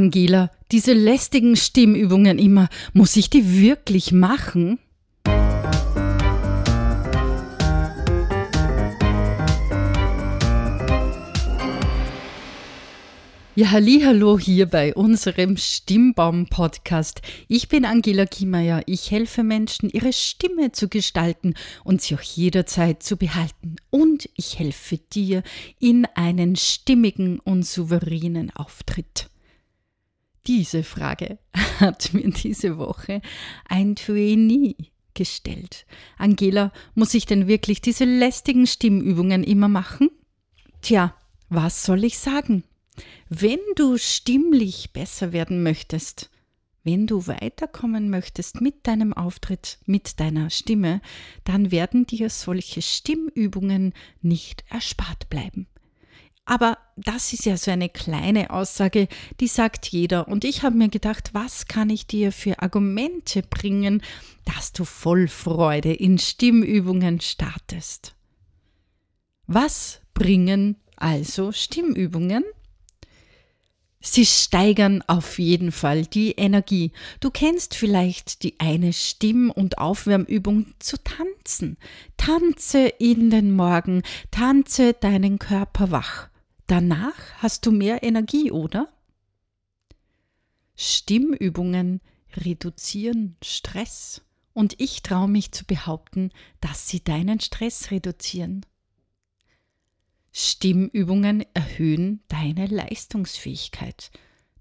Angela, diese lästigen Stimmübungen immer, muss ich die wirklich machen? Ja, hallo hier bei unserem Stimmbaum Podcast. Ich bin Angela Kiemeier. Ich helfe Menschen, ihre Stimme zu gestalten und sie auch jederzeit zu behalten. Und ich helfe dir in einen stimmigen und souveränen Auftritt. Diese Frage hat mir diese Woche ein Trainee gestellt. Angela, muss ich denn wirklich diese lästigen Stimmübungen immer machen? Tja, was soll ich sagen? Wenn du stimmlich besser werden möchtest, wenn du weiterkommen möchtest mit deinem Auftritt, mit deiner Stimme, dann werden dir solche Stimmübungen nicht erspart bleiben. Aber das ist ja so eine kleine Aussage, die sagt jeder. Und ich habe mir gedacht, was kann ich dir für Argumente bringen, dass du voll Freude in Stimmübungen startest? Was bringen also Stimmübungen? Sie steigern auf jeden Fall die Energie. Du kennst vielleicht die eine Stimm- und Aufwärmübung zu tanzen. Tanze in den Morgen, tanze deinen Körper wach. Danach hast du mehr Energie, oder? Stimmübungen reduzieren Stress. Und ich traue mich zu behaupten, dass sie deinen Stress reduzieren. Stimmübungen erhöhen deine Leistungsfähigkeit.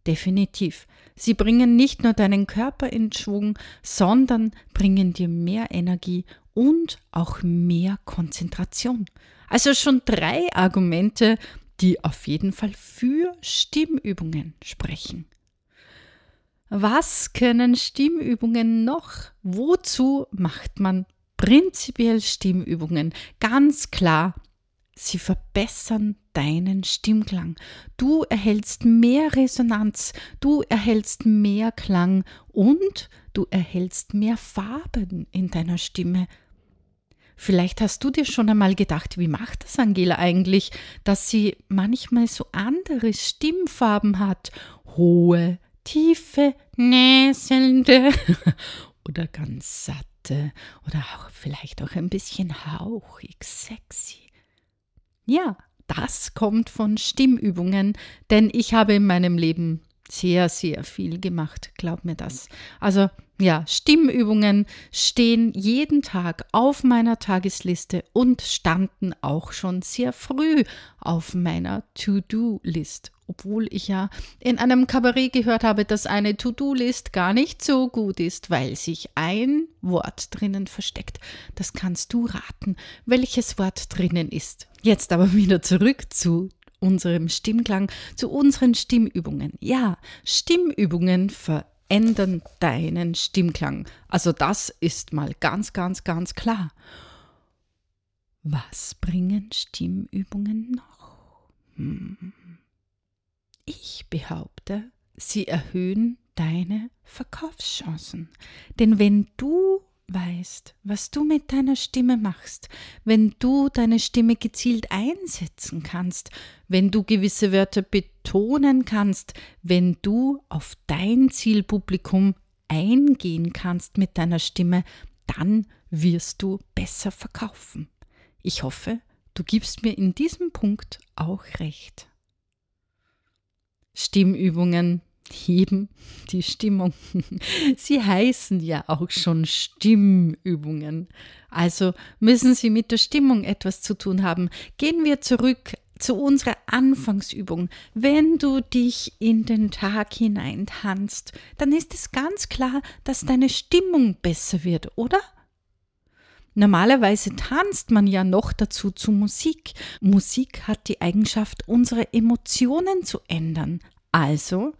Definitiv. Sie bringen nicht nur deinen Körper in Schwung, sondern bringen dir mehr Energie und auch mehr Konzentration. Also schon drei Argumente, die auf jeden Fall für Stimmübungen sprechen. Was können Stimmübungen noch? Wozu macht man prinzipiell Stimmübungen? Ganz klar Sie verbessern deinen Stimmklang. Du erhältst mehr Resonanz, du erhältst mehr Klang und du erhältst mehr Farben in deiner Stimme. Vielleicht hast du dir schon einmal gedacht, wie macht das Angela eigentlich, dass sie manchmal so andere Stimmfarben hat? Hohe, tiefe, näselnde oder ganz satte oder auch vielleicht auch ein bisschen hauchig, sexy. Ja, das kommt von Stimmübungen, denn ich habe in meinem Leben sehr, sehr viel gemacht, glaub mir das. Also ja, Stimmübungen stehen jeden Tag auf meiner Tagesliste und standen auch schon sehr früh auf meiner To-Do-List. Obwohl ich ja in einem Kabarett gehört habe, dass eine To-Do-List gar nicht so gut ist, weil sich ein Wort drinnen versteckt. Das kannst du raten, welches Wort drinnen ist. Jetzt aber wieder zurück zu unserem Stimmklang, zu unseren Stimmübungen. Ja, Stimmübungen verändern ändern deinen Stimmklang. Also das ist mal ganz, ganz, ganz klar. Was bringen Stimmübungen noch? Hm. Ich behaupte, sie erhöhen deine Verkaufschancen. Denn wenn du weißt, was du mit deiner Stimme machst, wenn du deine Stimme gezielt einsetzen kannst, wenn du gewisse Wörter betonen kannst, wenn du auf dein Zielpublikum eingehen kannst mit deiner Stimme, dann wirst du besser verkaufen. Ich hoffe, du gibst mir in diesem Punkt auch recht. Stimmübungen heben die Stimmung. Sie heißen ja auch schon Stimmübungen. Also müssen sie mit der Stimmung etwas zu tun haben. Gehen wir zurück zu unserer Anfangsübung. Wenn du dich in den Tag hinein tanzt, dann ist es ganz klar, dass deine Stimmung besser wird, oder? Normalerweise tanzt man ja noch dazu zu Musik. Musik hat die Eigenschaft, unsere Emotionen zu ändern. Also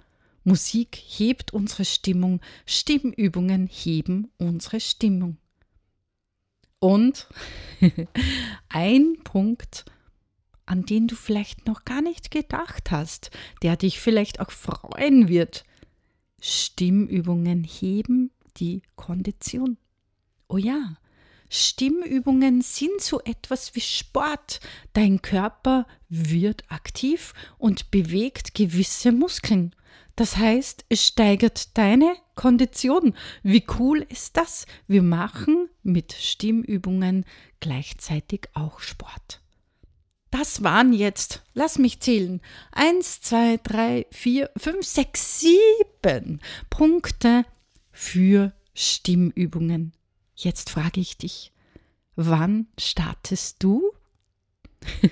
Musik hebt unsere Stimmung, Stimmübungen heben unsere Stimmung. Und ein Punkt, an den du vielleicht noch gar nicht gedacht hast, der dich vielleicht auch freuen wird. Stimmübungen heben die Kondition. Oh ja, Stimmübungen sind so etwas wie Sport. Dein Körper wird aktiv und bewegt gewisse Muskeln. Das heißt, es steigert deine Kondition. Wie cool ist das? Wir machen mit Stimmübungen gleichzeitig auch Sport. Das waren jetzt, lass mich zählen, eins, zwei, drei, vier, fünf, sechs, sieben Punkte für Stimmübungen. Jetzt frage ich dich, wann startest du?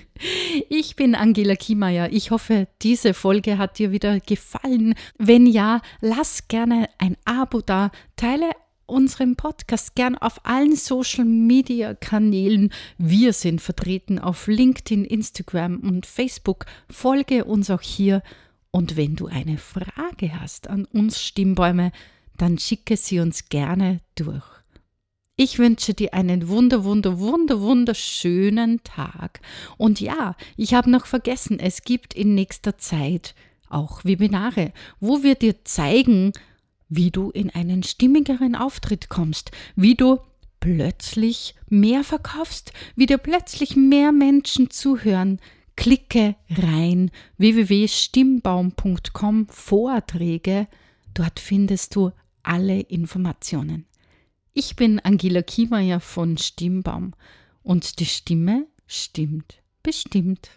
Ich bin Angela Kiemeier. Ich hoffe, diese Folge hat dir wieder gefallen. Wenn ja, lass gerne ein Abo da, teile unseren Podcast gern auf allen Social Media Kanälen. Wir sind vertreten auf LinkedIn, Instagram und Facebook. Folge uns auch hier. Und wenn du eine Frage hast an uns Stimmbäume, dann schicke sie uns gerne durch. Ich wünsche dir einen wunder, wunder, wunder, wunderschönen Tag. Und ja, ich habe noch vergessen, es gibt in nächster Zeit auch Webinare, wo wir dir zeigen, wie du in einen stimmigeren Auftritt kommst, wie du plötzlich mehr verkaufst, wie dir plötzlich mehr Menschen zuhören. Klicke rein www.stimmbaum.com Vorträge. Dort findest du alle Informationen. Ich bin Angela Kiemeyer von Stimmbaum und die Stimme stimmt bestimmt.